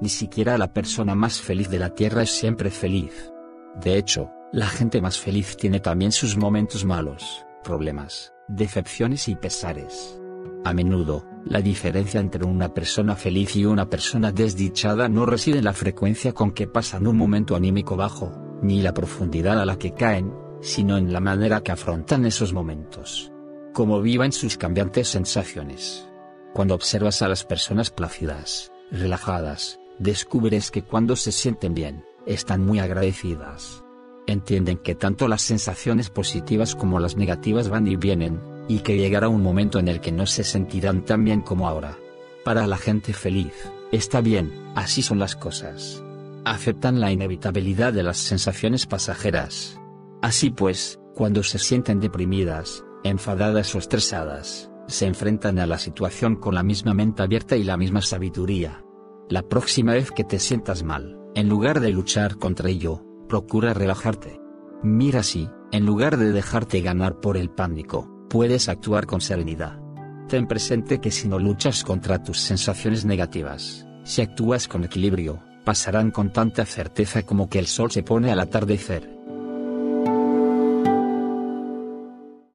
Ni siquiera la persona más feliz de la Tierra es siempre feliz. De hecho, la gente más feliz tiene también sus momentos malos, problemas, decepciones y pesares. A menudo, la diferencia entre una persona feliz y una persona desdichada no reside en la frecuencia con que pasan un momento anímico bajo, ni la profundidad a la que caen, sino en la manera que afrontan esos momentos. Cómo vivan sus cambiantes sensaciones. Cuando observas a las personas plácidas, relajadas, descubres que cuando se sienten bien, están muy agradecidas. Entienden que tanto las sensaciones positivas como las negativas van y vienen, y que llegará un momento en el que no se sentirán tan bien como ahora. Para la gente feliz, está bien, así son las cosas. Aceptan la inevitabilidad de las sensaciones pasajeras. Así pues, cuando se sienten deprimidas, enfadadas o estresadas, se enfrentan a la situación con la misma mente abierta y la misma sabiduría. La próxima vez que te sientas mal, en lugar de luchar contra ello, procura relajarte. Mira si, en lugar de dejarte ganar por el pánico, puedes actuar con serenidad. Ten presente que si no luchas contra tus sensaciones negativas, si actúas con equilibrio, pasarán con tanta certeza como que el sol se pone al atardecer.